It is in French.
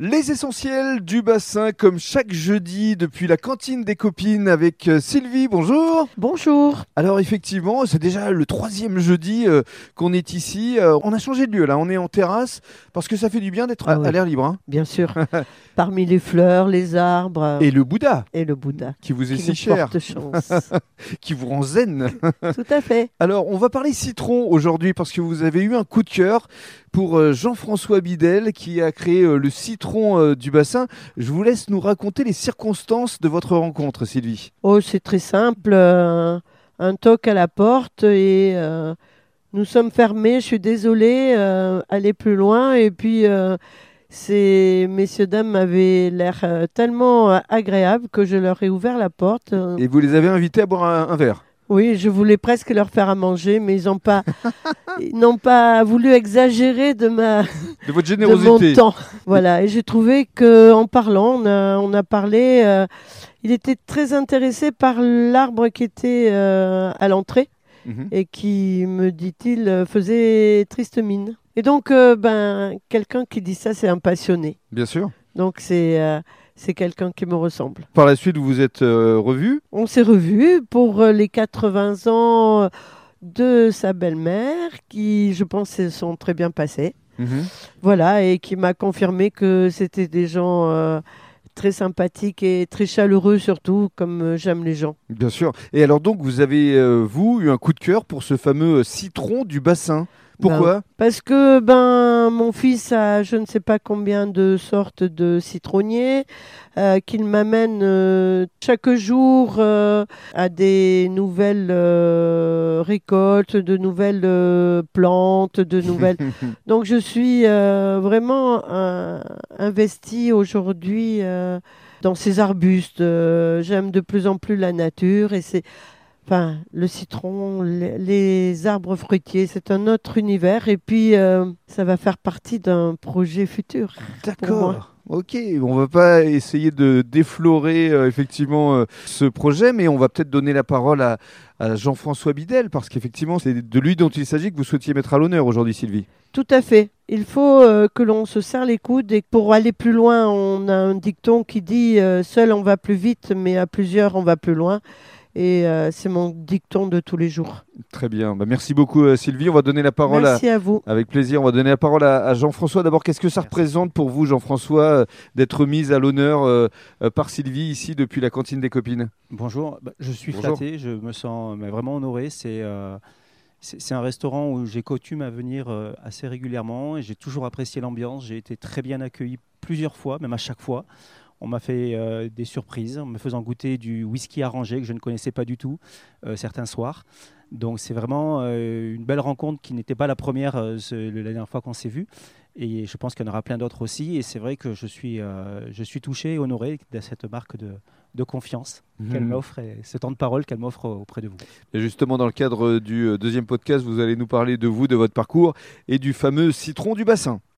Les essentiels du bassin, comme chaque jeudi, depuis la cantine des copines avec euh, Sylvie. Bonjour. Bonjour. Alors effectivement, c'est déjà le troisième jeudi euh, qu'on est ici. Euh, on a changé de lieu là, on est en terrasse parce que ça fait du bien d'être Ah à, l'air libre. hein. Bien sûr. Parmi les fleurs, les arbres Et le Bouddha, et le Bouddha. qui vous est Qui si nous cher, porte chance. qui vous rend zen. Tout à fait. Alors, on va parler citron aujourd'hui parce que vous avez eu un coup de cœur pour euh, Jean-François Bidel qui a créé euh, le citron euh, du bassin. Je vous laisse nous raconter les circonstances de votre rencontre, Sylvie. Oh, c'est très simple. euh, un toc à la porte et euh, nous sommes fermés. Je suis désolée. aller plus loin. Et puis, ces messieurs, dames avaient l'air tellement agréables que je leur ai ouvert la porte. Et vous les avez invités à boire un, un verre? Oui, je voulais presque leur faire à manger, mais ils n'ont pas, n'ont pas voulu exagérer de ma, De votre de générosité. mon temps. Voilà, et j'ai trouvé que en parlant, on a, on a parlé. euh, il était très intéressé par l'arbre qui était euh, à l'entrée Mhm. et qui, me dit-il, faisait triste mine. Et donc, euh, ben, quelqu'un qui dit ça, c'est un passionné. Bien sûr. Donc, c'est euh, c'est quelqu'un qui me ressemble. Par la suite, vous vous êtes euh, revus. On s'est revus pour euh, les 80 ans euh, de sa belle-mère, qui, je pense, se sont très bien passés. Mhm. Voilà, et qui m'a confirmé que c'était des gens euh, très sympathiques et très chaleureux, surtout, comme euh, j'aime les gens. Bien sûr. Et alors donc, vous avez, euh, vous, eu un coup de cœur pour ce fameux citron du bassin? Pourquoi Parce que ben mon fils a je ne sais pas combien de sortes de citronniers euh, qu'il m'amène euh, chaque jour euh, à des nouvelles récoltes, de nouvelles plantes, de nouvelles. Donc je suis vraiment investie aujourd'hui dans ces arbustes. J'aime de plus en plus la nature et c'est Enfin, le citron, les, les arbres fruitiers, c'est un autre univers. Et puis, euh, ça va faire partie d'un projet futur. D'accord. Ok, on va pas essayer de déflorer euh, effectivement euh, ce projet, mais on va peut-être donner la parole à, à Jean-François Bidel, parce qu'effectivement, c'est de lui dont il s'agit que vous souhaitiez mettre à l'honneur aujourd'hui, Sylvie. Tout à fait. Il faut euh, que l'on se serre les coudes et pour aller plus loin, on a un dicton qui dit seul on va plus vite, mais à plusieurs on va plus loin. Et euh, c'est mon dicton de tous les jours. Très bien. Bah, merci beaucoup, euh, Sylvie. On va donner la parole à, Merci à vous. Avec plaisir, on va donner la parole à, à Jean-François. D'abord, qu'est-ce que ça représente pour vous, Jean-François, euh, d'être mis à l'honneur par Sylvie ici depuis la cantine des copines? Bonjour, Bah, je suis Bonjour. flatté, je me sens mais vraiment honoré. C'est euh, c'est un restaurant où j'ai coutume à venir assez régulièrement et j'ai toujours apprécié l'ambiance. J'ai été très bien accueilli plusieurs fois, même à chaque fois. On m'a fait euh, des surprises en me faisant goûter du whisky arrangé que je ne connaissais pas du tout euh, certains soirs. Donc c'est vraiment euh, une belle rencontre qui n'était pas la première ce- la dernière fois qu'on s'est vu. Et je pense qu'il y en aura plein d'autres aussi. Et c'est vrai que je suis, je suis touché et honoré de cette marque de, de confiance qu'elle Mhm. m'offre et ce temps de parole qu'elle m'offre auprès de vous. Et justement, dans le cadre du deuxième podcast, vous allez nous parler de vous, de votre parcours et du fameux citron du bassin.